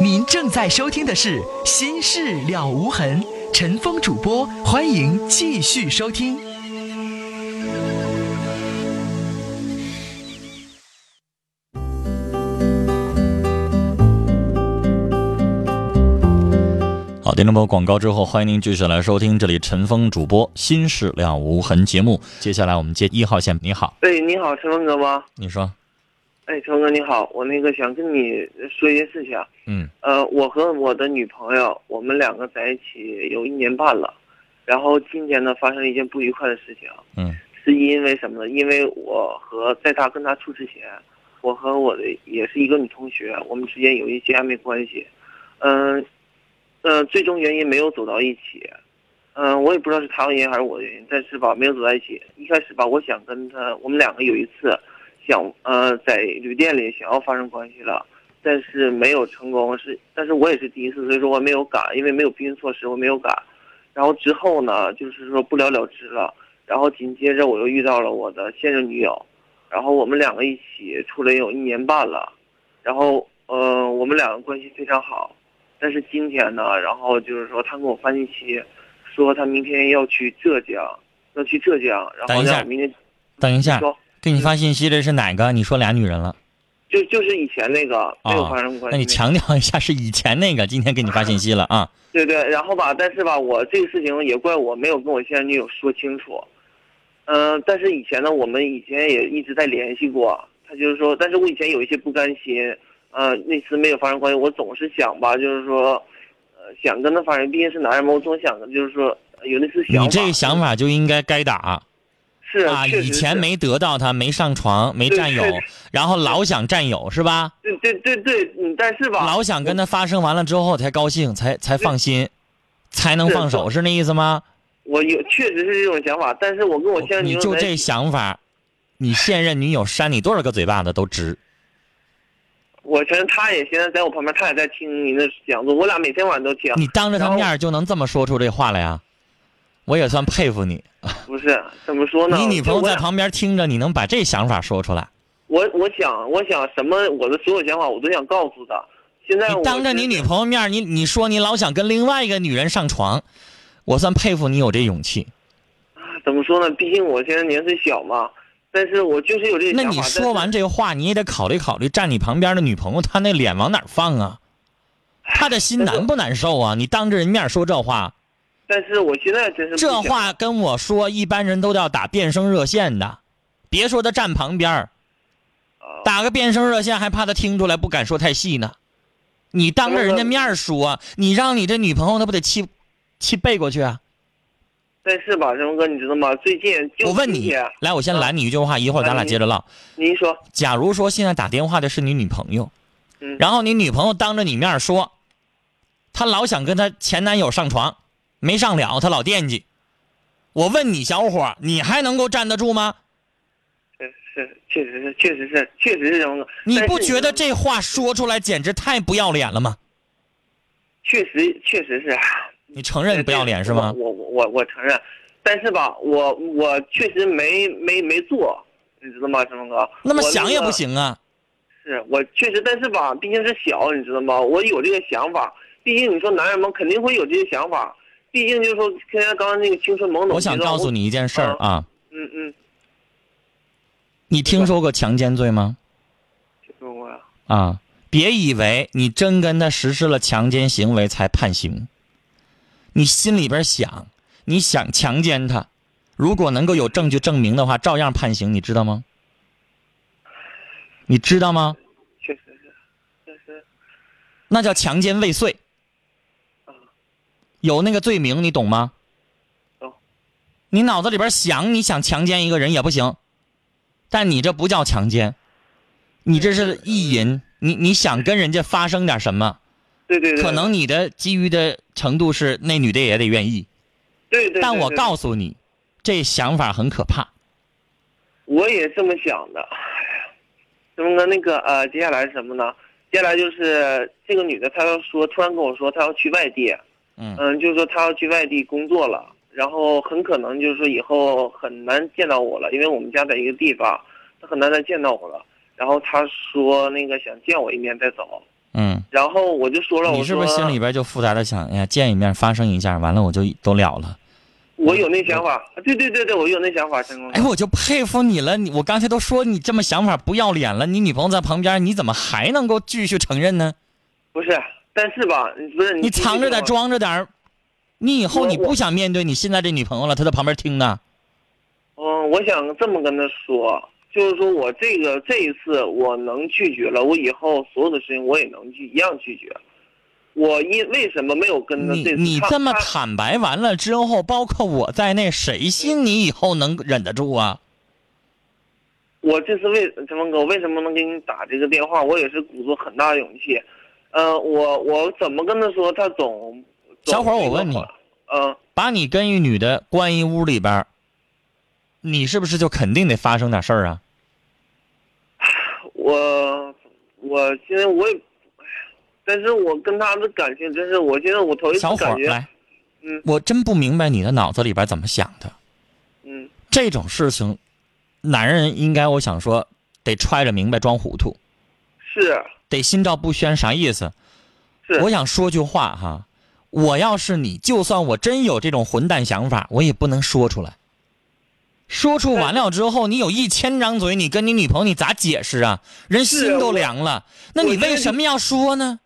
您正在收听的是《心事了无痕》，陈峰主播，欢迎继续收听。好，听众朋友，广告之后，欢迎您继续来收听这里陈峰主播《心事了无痕》节目。接下来我们接一号线，你好，哎，你好，陈峰哥吗？你说，哎，成哥你好，我那个想跟你说一件事情。嗯呃，我和我的女朋友，我们两个在一起有一年半了，然后今天呢发生了一件不愉快的事情，嗯是因为什么呢？因为我和在他跟他处之前，我和我的也是一个女同学，我们之间有一些暧昧关系，嗯、呃，最终原因没有走到一起，嗯、我也不知道是他的原因还是我的原因，但是吧，没有走在一起。一开始吧，我想跟他，我们两个有一次想呃在旅店里想要发生关系了，但是没有成功，是但是我也是第一次，所以说我没有敢，因为没有避孕措施，我没有敢。然后之后呢，就是说不了了之了。然后紧接着我又遇到了我的现任女友，然后我们两个一起处了有一年半了，然后呃我们两个关系非常好，但是今天呢，然后就是说他给我发信息，说他明天要去浙江，要去浙江，然后等一下明天等一下，说给你发信息的是哪个？你说俩女人了？就就是以前那个没有啊发生关系、那你强调一下是以前那个，今天给你发信息了啊？对对，然后吧，但是吧，我这个事情也怪我没有跟我现任女友说清楚。嗯、但是以前呢，我们以前也一直在联系过。他就是说，但是我以前有一些不甘心，呃，那次没有发生关系，我总是想吧，就是说，呃，想跟他发生，毕竟是男人嘛，我总想着就是说有那次想法。你这个想法就应该该打是啊！以前没得到他，没上床，没占有，然后老想占有是吧？对对对对，嗯，但是吧，老想跟他发生完了之后才高兴，才才放心，才能放手，是那意思吗？我有确实是这种想法，但是我跟我现任女你就这想法，你现任女友扇你多少个嘴巴子都值。我承认他也现在在我旁边，他也在听您的讲座，我俩每天晚上都听。你当着他面就能这么说出这话来呀？我也算佩服你。不是怎么说呢？你女朋友在旁边听着，你能把这想法说出来？我我想我想什么，我的所有想法我都想告诉她。现在我你当着你女朋友面，你你说你老想跟另外一个女人上床，我算佩服你有这勇气。怎么说呢？毕竟我现在年岁小嘛，但是我就是有这。那你说完这话，你也得考虑考虑站你旁边的女朋友，她那脸往哪放啊？她的心难不难受啊？你当着人面说这话，但是我现在真是这话跟我说，一般人都要打变声热线的，别说他站旁边儿啊打个变声热线还怕他听出来，不敢说太细呢。你当着人家面说，你让你这女朋友她不得气气背过去啊？但是吧，陈峰哥，你知道吗？最近就我问你，来，我先拦你一句话，一会儿咱俩接着唠。您说，假如说现在打电话的是你女朋友，嗯然后你女朋友当着你面说，她老想跟她前男友上床，没上了，他老惦记。我问你，小伙儿，你还能够站得住吗？是是，确实是，确实是，确实是陈峰哥。你不觉得这话说出来简直太不要脸了吗？确实确实是。你承认不要脸是吗？我我我我承认，但是吧，我我确实没没没做，你知道吗，陈峰哥？那么想也不。行啊！是我确实，但是吧，毕竟是小，你知道吗？我有这个想法，毕竟你说男人们肯定会有这些想法，毕竟就是说，现在刚刚那个青春懵懂。我想告诉，你一件事儿啊，嗯嗯，你听说过强奸罪吗？听说过呀。啊，别以为你真跟他实施了强奸行为才判刑，你心里边想，你想强奸他，如果能够有证据证明的话，照样判刑，你知道吗？你知道吗？确实是，确实那叫强奸未遂，有那个罪名，你懂吗？懂。你脑子里边想你想强奸一个人也不行，但你这不叫强奸，你这是意淫，你你想跟人家发生点什么？对对对，可能你的基于的程度是那女的也得愿意，对对对。但我告诉你，这想法很可怕。我也这么想的。什么呢？那个呃，接下来是什么呢？接下来就是这个女的，她要说，突然跟我说她要去外地，嗯嗯，就是说他要去外地工作了，然后很可能就是说以后很难见到我了，因为我们家在一个地方，他很难再见到我了。然后他说那个想见我一面再走，嗯，然后我就说了，你是不是心里边就复杂的想，哎呀，见一面发生一下，完了我就都了了。我有那想法，对对对对，我有那想法，陈工。哎，我就佩服你了。你我刚才都说你这么想法不要脸了，你女朋友在旁边，你怎么还能够继续承认呢？不是，但是吧，不是你藏着点，装着点儿，你以后你不想面对你现在这女朋友了，她在旁边听呢。嗯，我想这么跟她说，就是说我这个这一次我能拒绝了，我以后所有的事情我也能拒一样拒绝。我因为什么没有跟他你这次他你这么坦白完了之后，包括我在内，谁信你以后能忍得住啊？我这次为陈峰哥，我为什么能给你打这个电话？我也是鼓足很大的勇气。嗯、我我怎么跟他说？他总小伙儿我问你嗯、把你跟一女的关一屋里边儿，你是不是就肯定得发生点事儿啊？我我现在我也，但是我跟他的感情真是，我现在我头一次小伙感觉，儿来，嗯我真不明白你的脑子里边怎么想的。嗯，这种事情，男人应该我想说得揣着明白装糊涂，是得心照不宣。啥意思？是，我想说句话哈，我要是你，就算我真有这种混蛋想法，我也不能说出来。说出完了之后，你有一千张嘴，你跟你女朋友你咋解释啊？人心都凉了，那你为什么要说呢？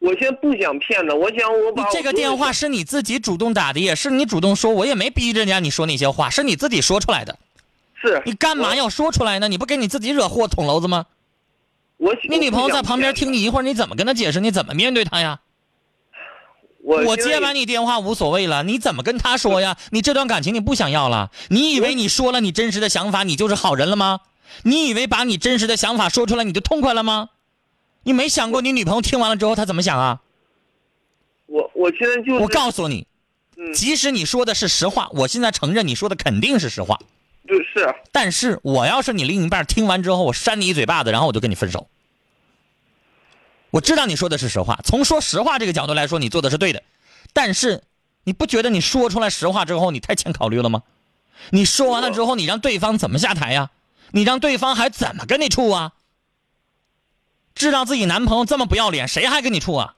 我先不想骗他，我想我把你这个电话是你自己主动打的，也是你主动说，我也没逼着人家你说那些话，是你自己说出来的。是你干嘛要说出来呢？你不给你自己惹祸捅娄子吗？我你女朋友在旁边听你，一会儿，你怎么跟她解释？你怎么面对她呀？我我接完你电话无所谓了，你怎么跟她说呀？你这段感情你不想要了？你以为你说了你真实的想法，你就是好人了吗？你以为把你真实的想法说出来你就痛快了吗？你没想过你女朋友听完了之后她怎么想啊？我我现在就是我告诉你，嗯即使你说的是实话，我现在承认你说的肯定是实话。对是但是我要是你另一半，听完之后我扇你一嘴巴子，然后我就跟你分手。我知道你说的是实话，从说实话这个角度来说，你做的是对的。但是，你不觉得你说出来实话之后，你太欠考虑了吗？你说完了之后，你让对方怎么下台呀？你让对方还怎么跟你处啊？知道自己男朋友这么不要脸，谁还跟你处啊？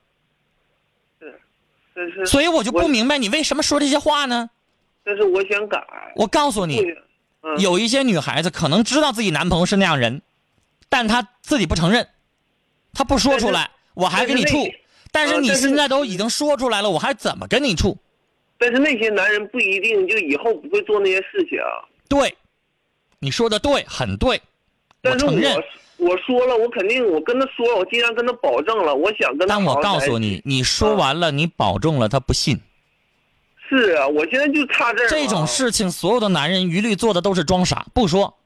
但是所以我就不明白你为什么说这些话呢？但是我想改，我告诉你，嗯有一些女孩子可能知道自己男朋友是那样人，但她自己不承认，她不说出来，我还跟你处。但是你现在都已经说出来了，我还怎么跟你处？但是那些男人不一定就以后不会做那些事情，对，你说的对，很对，我但是承认。我我说了，我肯定我跟他说了，我尽量跟他保证了，我想跟他但我告诉你，你说完了，你保证了，他不信。是啊，我现在就差这儿这种事情，所有的男人一律做的都是装傻，不说。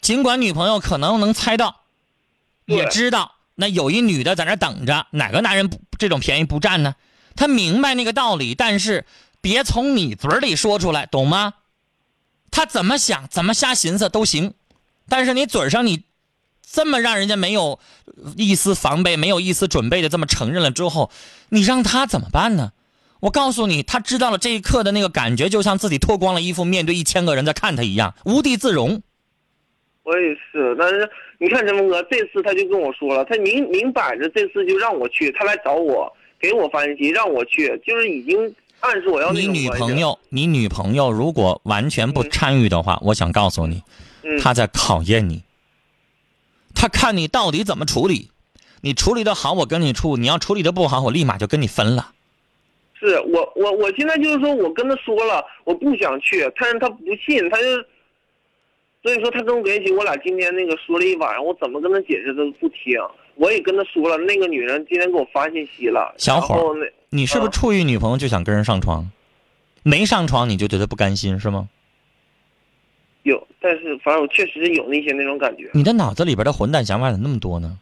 尽管女朋友可能能猜到，也知道那有一女的在那等着，哪个男人不这种便宜不占呢？他明白那个道理，但是别从你嘴里说出来，懂吗？他怎么想，怎么瞎寻思都行，但是你嘴上你这么让人家没有一丝防备、没有一丝准备的这么承认了之后，你让他怎么办呢？我告诉你，他知道了这一刻的那个感觉，就像自己脱光了衣服，面对一千个人在看他一样，无地自容。我也是，但是你看陈峰哥，这次他就跟我说了，他明明摆着这次就让我去，他来找我，给我发信息让我去，就是已经暗示我要你女朋友，你女朋友如果完全不参与的话，我想告诉你，嗯，她在考验你。他看你到底怎么处理，你处理的好，我跟你处；你要处理的不好，我立马就跟你分了。是我我我现在就是说我跟他说了，我不想去，但是他不信，他就，所以说他跟我联系，我俩今天那个说了一晚上，我怎么跟他解释他都不听，我也跟他说了，那个女人今天给我发信息了，小伙儿然后那你是不是嗯处于女朋友就想跟人上床？没上床你就觉得不甘心是吗？有，但是反正我确实是有那些那种感觉，你的脑子里边的混蛋想法怎么那么多呢？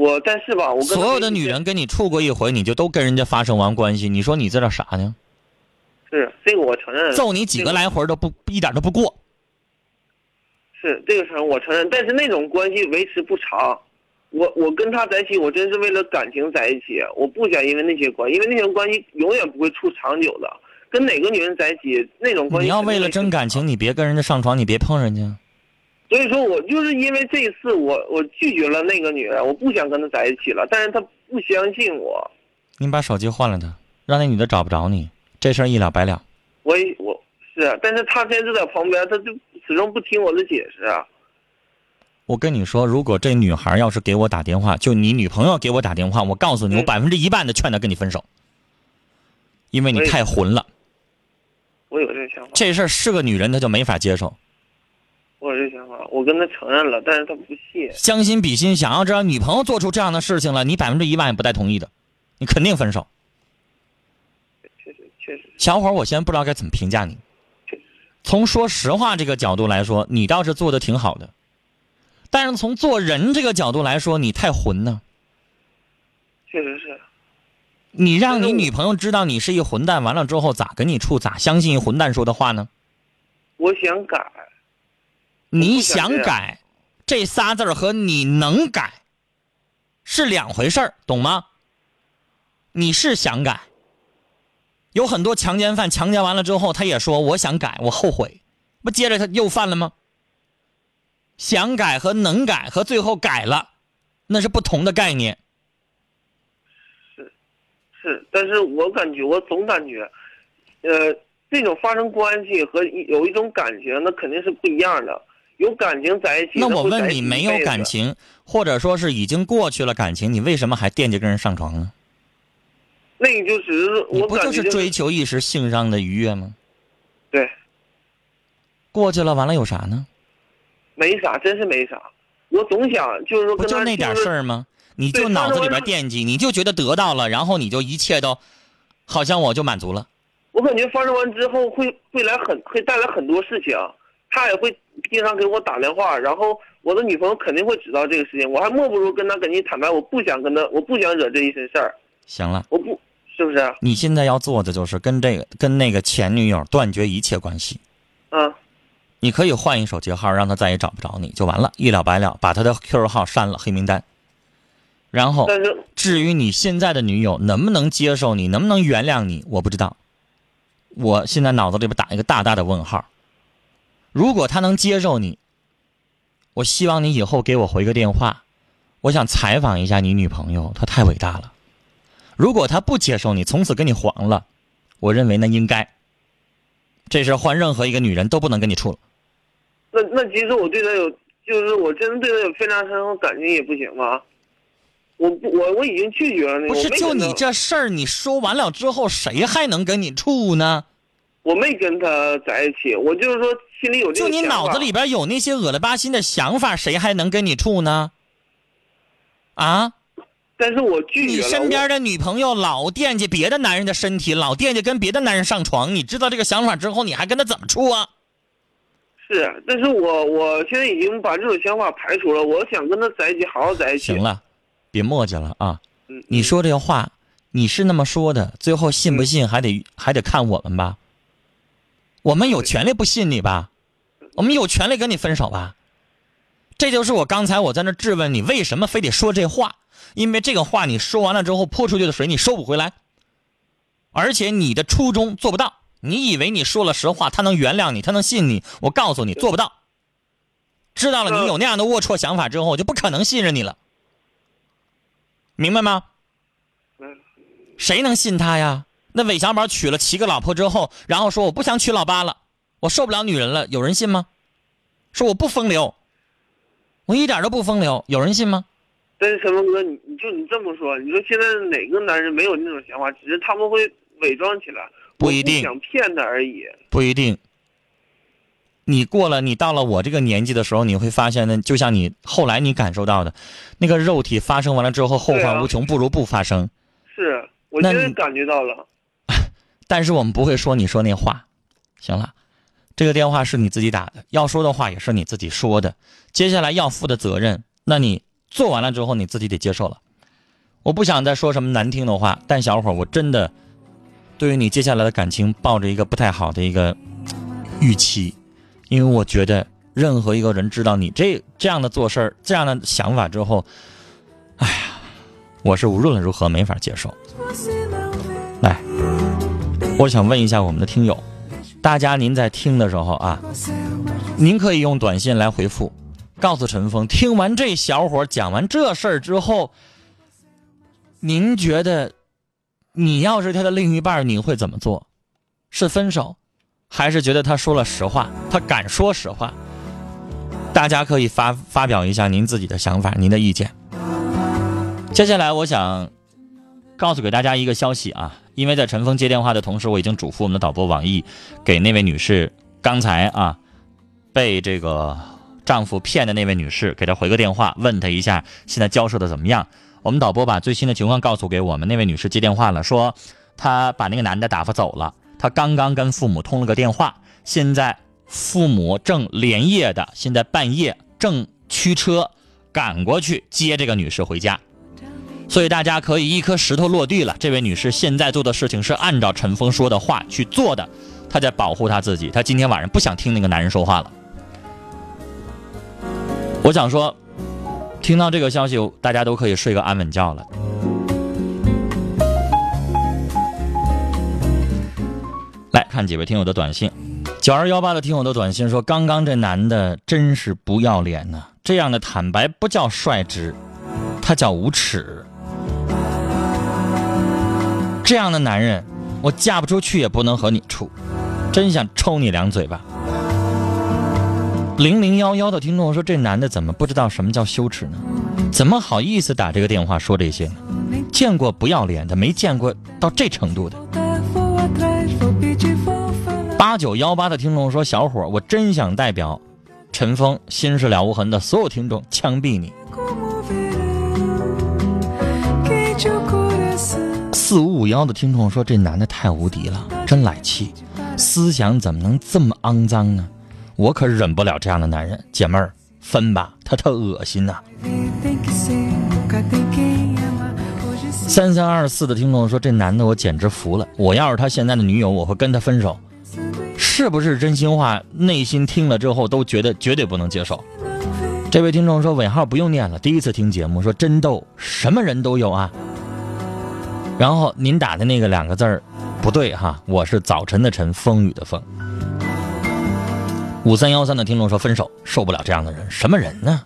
我但是吧，我跟所有的女人跟你处过一回，你就都跟人家发生完关系，你说你这叫啥呢？是这个我承认，揍你几个来回都不一点都不过。是这个承认我承认，但是那种关系维持不长。我我跟他在一起，我真是为了感情在一起，我不想因为那些关系，因为那些关系永远不会处长久的。跟哪个女人在一起，那种关系你要为了真感情，你别跟人家上床，你别碰人家。所以说我就是因为这一次我我拒绝了那个女人，我不想跟她在一起了，但是她不相信我，你把手机换了她，让那女的找不着你，这事儿一了百了。我也我是啊，但是她现在就在旁边，她就始终不听我的解释啊。我跟你说，如果这女孩要是给我打电话，就你女朋友给我打电话，我告诉你，我嗯百分之一半的劝她跟你分手，因为你太混了。我有这个想法，这事儿是个女人，她就没法接受。我跟他承认了，但是他不信。将心比心，想要知道女朋友做出这样的事情了，你百分之一万也不带同意的，你肯定分手。确实确实小伙儿，我现在不知道该怎么评价你。从说实话这个角度来说，你倒是做的挺好的，但是从做人这个角度来说，你太混呢。确实是，你让你女朋友知道你是一混蛋，完了之后咋跟你处？咋相信一混蛋说的话呢？我想改，你想改，这仨字儿和你能改是两回事儿，懂吗？你是想改，有很多强奸犯强奸完了之后，他也说我想改，我后悔，不接着他又犯了吗？想改和能改和最后改了，那是不同的概念。是，是但是我感觉我总感觉，呃，这种发生关系和有一种感情，那肯定是不一样的。有感情在一起，那我问你，没有感情，或者说是已经过去了感情，你为什么还惦记跟人上床呢？那你就只是你不我感觉就是追求一时性上的愉悦吗？对，过去了，完了有啥呢？没啥，真是没啥。我总想就是说不就那点事儿吗？你就脑子里边惦记，你就觉得得到了，然后你就一切都，好像我就满足了。我感觉发生完之后会会来很会带来很多事情，他也会经常给我打电话，然后我的女朋友肯定会知道这个事情，我还莫不如跟他跟你坦白，我不想跟他，我不想惹这一身事儿，行了，我不是不是？你现在要做的就是跟这个跟那个前女友断绝一切关系。嗯，你可以换一手机号，让他再也找不着你就完了，一了百了，把他的 QQ 号删了黑名单。然后，但是至于你现在的女友能不能接受你，能不能原谅你，我不知道。我现在脑子里边打一个大大的问号。如果他能接受你，我希望你以后给我回个电话，我想采访一下你女朋友，她太伟大了。如果他不接受你，从此跟你黄了，我认为那应该。这事换任何一个女人都不能跟你处了。那那其实我对他有，就是我真的对他有非常深厚感情也不行吗？我不我我已经拒绝了那个，不是，就你这事儿，你说完了之后，谁还能跟你处呢？我没跟他在一起，我就是说心里有这就你脑子里边有那些恶了吧心的想法，谁还能跟你处呢？啊，但是我拒你绝你。身边的女朋友老惦记别的男人的身体，老惦记跟别的男人上床，你知道这个想法之后，你还跟他怎么处啊？是，但是我我现在已经把这种想法排除了，我想跟他在一起，好好在一起。行，了，别磨叽了啊！嗯，你说这个话，你是那么说的，最后信不信还得还得看我们吧。我们有权利不信你吧，我们有权利跟你分手吧。这就是我刚才我在那质问你，为什么非得说这话？因为这个话你说完了之后，泼出去的水你收不回来，而且你的初衷做不到。你以为你说了实话，他能原谅你，他能信你？我告诉你，做不到。知道了你有那样的龌龊想法之后，我就不可能信任你了。明白吗？嗯谁能信他呀？那韦小宝娶了七个老婆之后，然后说我不想娶老八了，我受不了女人了，有人信吗？说我不风流，我一点都不风流，有人信吗？但是陈峰哥，你你就你这么说，你说现在哪个男人没有那种想法？只是他们会伪装起来，不一定想骗他而已。不一定。你过了，你到了我这个年纪的时候，你会发现呢，就像你后来你感受到的，那个肉体发生完了之后后患无穷，不如不发生。是我现在感觉到了。但是我们不会说你说那话，行了，这个电话是你自己打的，要说的话也是你自己说的，接下来要负的责任，那你做完了之后你自己得接受了。我不想再说什么难听的话，但小伙儿，我真的对于你接下来的感情抱着一个不太好的一个预期，因为我觉得任何一个人知道你这这样的做事儿、这样的想法之后，哎呀，我是无论如何没法接受。来，我想问一下我们的听友，大家您在听的时候啊，您可以用短信来回复告诉陈峰，听完这小伙讲完这事儿之后，您觉得，你要是他的另一半，你会怎么做？是分手，还是觉得他说了实话？他敢说实话？大家可以发发表一下您自己的想法，您的意见。接下来，我想告诉给大家一个消息啊，因为在陈峰接电话的同时，我已经嘱咐我们的导播网易给那位女士刚才啊被这个丈夫骗的那位女士给她回个电话，问她一下现在交涉的怎么样。我们导播把最新的情况告诉给我们那位女士接电话了，说她把那个男的打发走了，她刚刚跟父母通了个电话，现在父母正连夜的，现在半夜正驱车赶过去接这个女士回家。所以大家可以一颗石头落地了。这位女士现在做的事情是按照陈峰说的话去做的，她在保护她自己。她今天晚上不想听那个男人说话了。我想说，听到这个消息，大家都可以睡个安稳觉了。来看几位听友的短信，九二幺八的听友的短信说：“刚刚这男的真是不要脸呐！这样的坦白不叫率直，他叫无耻。”这样的男人，我嫁不出去也不能和你处，真想抽你两嘴巴。零零幺幺的听众说：“这男的怎么不知道什么叫羞耻呢？怎么好意思打这个电话说这些呢？见过不要脸的，没见过到这程度的。”八九幺八的听众说：“小伙，我真想代表陈峰心事了无痕的所有听众枪毙你。”四五五幺的听众说：“这男的太无敌了，真来气，思想怎么能这么肮脏呢？我可忍不了这样的男人，姐妹儿分吧，他特恶心呐。”三三二四的听众说：“这男的我简直服了，我要是他现在的女友，我会跟他分手。是不是真心话？内心听了之后都觉得绝对不能接受。”这位听众说：“尾号不用念了，第一次听节目，说真逗，什么人都有啊。”然后您打的那个两个字儿不对哈，我是早晨的晨，风雨的风。五三幺三的听众说分手，受不了这样的人，什么人呢？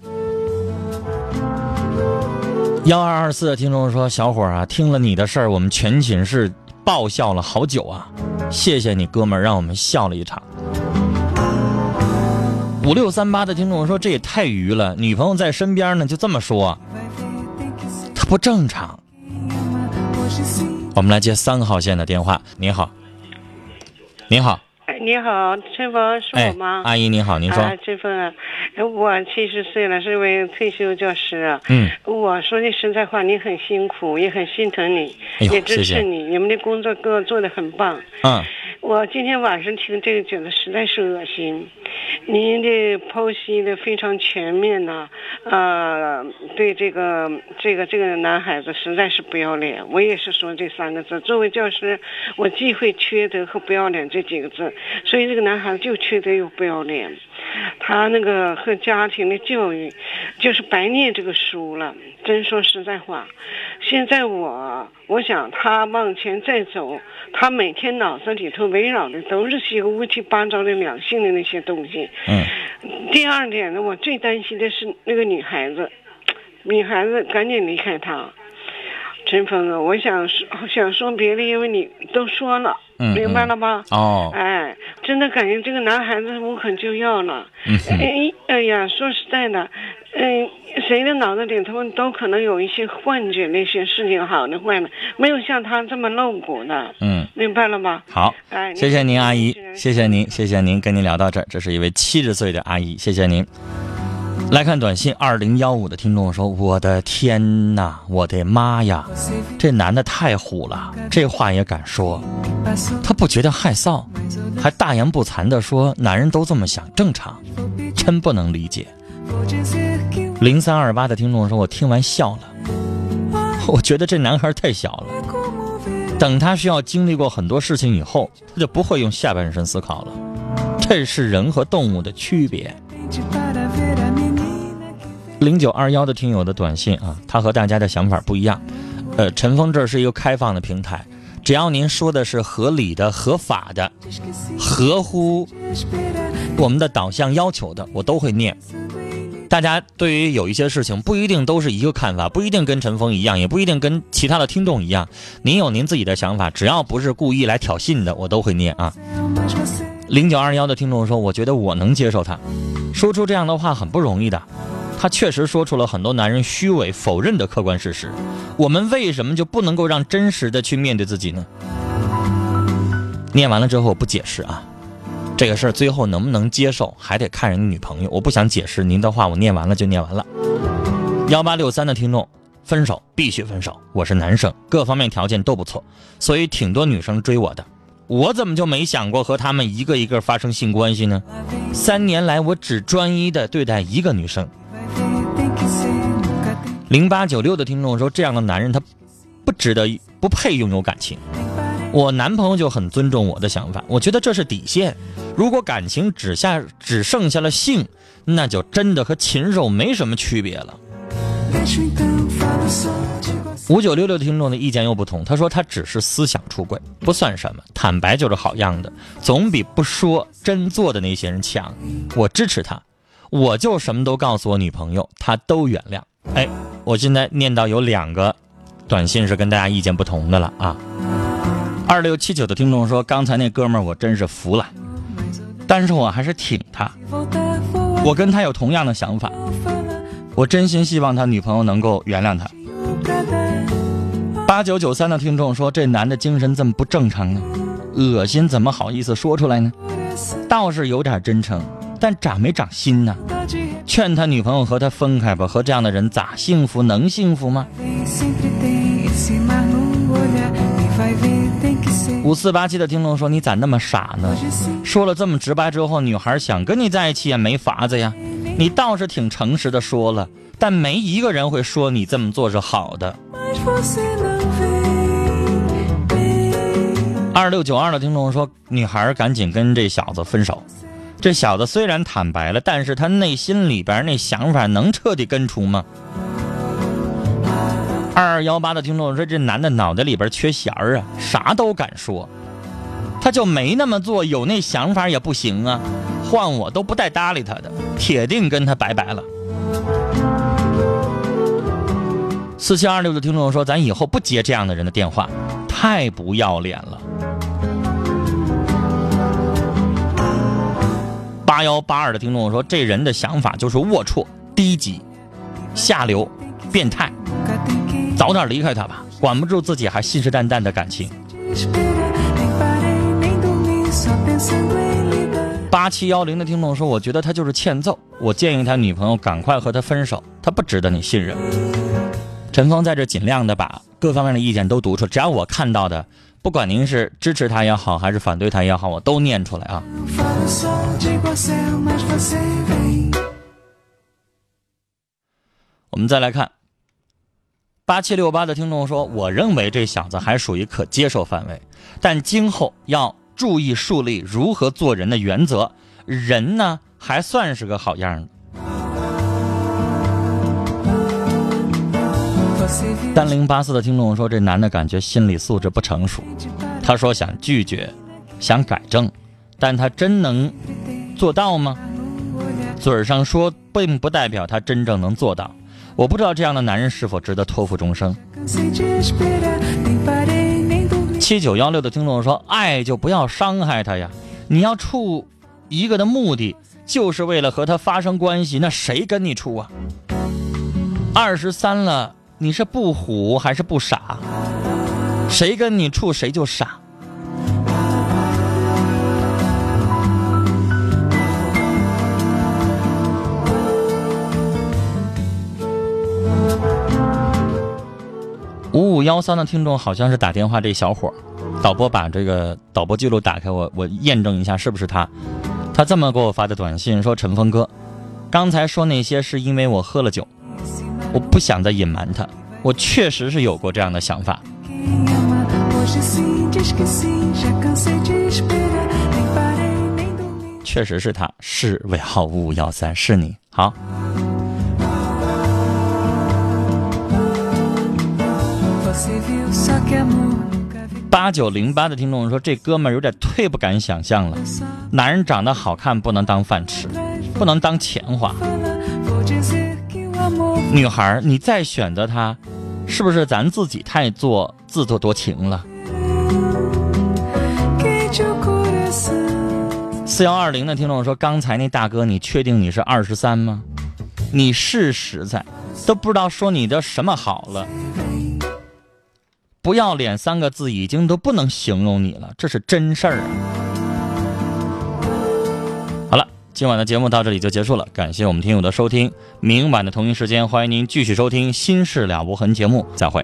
幺二二四的听众说小伙啊，听了你的事儿，我们全寝室爆笑了好久啊，谢谢你哥们儿，让我们笑了一场。五六三八的听众说这也太愚了，女朋友在身边呢，就这么说，他不正常。我们来接三号线的电话。您好，您好，哎，你好，春风是我吗？阿姨您好，您说。啊，陈峰啊，我七十岁了，是位退休教师。嗯。我说句实在话，你很辛苦，也很心疼你，也支持你。你们的工作各做的很棒。嗯。我今天晚上听这个，觉得实在是恶心。您的剖析的非常全面呐，呃，对这个这个这个男孩子实在是不要脸。我也是说这三个字。作为教师，我忌讳缺德和不要脸这几个字。所以这个男孩子就缺德又不要脸，他那个和家庭的教育，就是白念这个书了。真说实在话，现在我我想他往前再走，他每天脑子里头围绕的都是些乌七八糟的两性的那些东西。嗯。第二点呢，我最担心的是那个女孩子，女孩子赶紧离开他。陈峰啊，我想说想说别的，因为你都说了，明白了吧？哦。哎，真的感觉这个男孩子无可救药了。嗯。哎哎呀，说实在的，嗯，谁的脑子里头都可能有一些幻觉，那些事情好的坏的，没有像他这么露骨的。嗯。明白了吗？好，哎，谢谢您，阿姨，谢谢您，谢谢您，跟您聊到这儿，这是一位七十岁的阿姨，谢谢您。来看短信，二零幺五的听众说：“我的天哪，我的妈呀，这男的太虎了，这话也敢说，他不觉得害臊，还大言不惭的说男人都这么想，正常，真不能理解。”零三二八的听众说：“我听完笑了，我觉得这男孩太小了，等他需要经历过很多事情以后，他就不会用下半身思考了，这是人和动物的区别。”零九二幺的听友的短信啊，他和大家的想法不一样。呃，陈峰这是一个开放的平台，只要您说的是合理的、合法的、合乎我们的导向要求的，我都会念。大家对于有一些事情不一定都是一个看法，不一定跟陈峰一样，也不一定跟其他的听众一样。您有您自己的想法，只要不是故意来挑衅的，我都会念啊。零九二幺的听众说：“我觉得我能接受他说出这样的话很不容易的，他确实说出了很多男人虚伪否认的客观事实。我们为什么就不能够让真实的去面对自己呢？”念完了之后我不解释啊。这个事儿最后能不能接受，还得看人家女朋友。我不想解释您的话，我念完了就念完了。幺八六三的听众，分手必须分手。我是男生，各方面条件都不错，所以挺多女生追我的。我怎么就没想过和他们一个一个发生性关系呢？三年来，我只专一的对待一个女生。零八九六的听众说，这样的男人他不值得，不配拥有感情。我男朋友就很尊重我的想法，我觉得这是底线。如果感情只下只剩下了性，那就真的和禽兽没什么区别了。五九六六听众的意见又不同，他说他只是思想出轨，不算什么，坦白就是好样的，总比不说真做的那些人强。我支持他，我就什么都告诉我女朋友，她都原谅。哎，我现在念到有两个短信是跟大家意见不同的了啊。二六七九的听众说，刚才那哥们儿我真是服了。但是我还是挺他，我跟他有同样的想法，我真心希望他女朋友能够原谅他。八九九三的听众说，这男的精神这么不正常呢？恶心，怎么好意思说出来呢？倒是有点真诚，但长没长心呢？劝他女朋友和他分开吧，和这样的人咋幸福？能幸福吗？五四八七的听众说：“你咋那么傻呢？说了这么直白之后，女孩想跟你在一起也没法子呀。你倒是挺诚实的说了，但没一个人会说你这么做是好的。”二六九二的听众说：“女孩赶紧跟这小子分手。这小子虽然坦白了，但是他内心里边那想法能彻底根除吗？”二二幺八的听众说：“这男的脑袋里边缺弦儿啊，啥都敢说，他就没那么做，有那想法也不行啊。换我都不带搭理他的，铁定跟他拜拜了。”四七二六的听众说：“咱以后不接这样的人的电话，太不要脸了。”八幺八二的听众说：“这人的想法就是龌龊、低级、下流、变态。”早点离开他吧，管不住自己还信誓旦旦的感情。八七幺零的听众说：“我觉得他就是欠揍，我建议他女朋友赶快和他分手，他不值得你信任。”陈峰在这尽量的把各方面的意见都读出，只要我看到的，不管您是支持他也好，还是反对他也好，我都念出来啊。我们再来看。八七六八的听众说：“我认为这小子还属于可接受范围，但今后要注意树立如何做人的原则。人呢，还算是个好样的。”三零八四的听众说：“这男的感觉心理素质不成熟。”他说：“想拒绝，想改正，但他真能做到吗？嘴上说，并不代表他真正能做到。”我不知道这样的男人是否值得托付终生。七九幺六的听众说：“爱就不要伤害他呀！你要处一个的目的，就是为了和他发生关系，那谁跟你处啊？二十三了，你是不虎还是不傻？谁跟你处谁就傻。”五五幺三的听众好像是打电话这小伙导播把这个导播记录打开，我我验证一下是不是他。他这么给我发的短信说：“陈峰哥，刚才说那些是因为我喝了酒，我不想再隐瞒他，我确实是有过这样的想法。”确实是他，是尾号五五幺三，是你好。八九零八的听众说：“这哥们儿有点太不敢想象了。男人长得好看不能当饭吃，不能当钱花。女孩，你再选择他，是不是咱自己太做自作多情了？四幺二零的听众说：“刚才那大哥，你确定你是二十三吗？你是实在，都不知道说你的什么好了。不要脸三个字已经都不能形容你了，这是真事儿啊！”今晚的节目到这里就结束了，感谢我们听友的收听。明晚的同一时间，欢迎您继续收听《心事了无痕》节目，再会。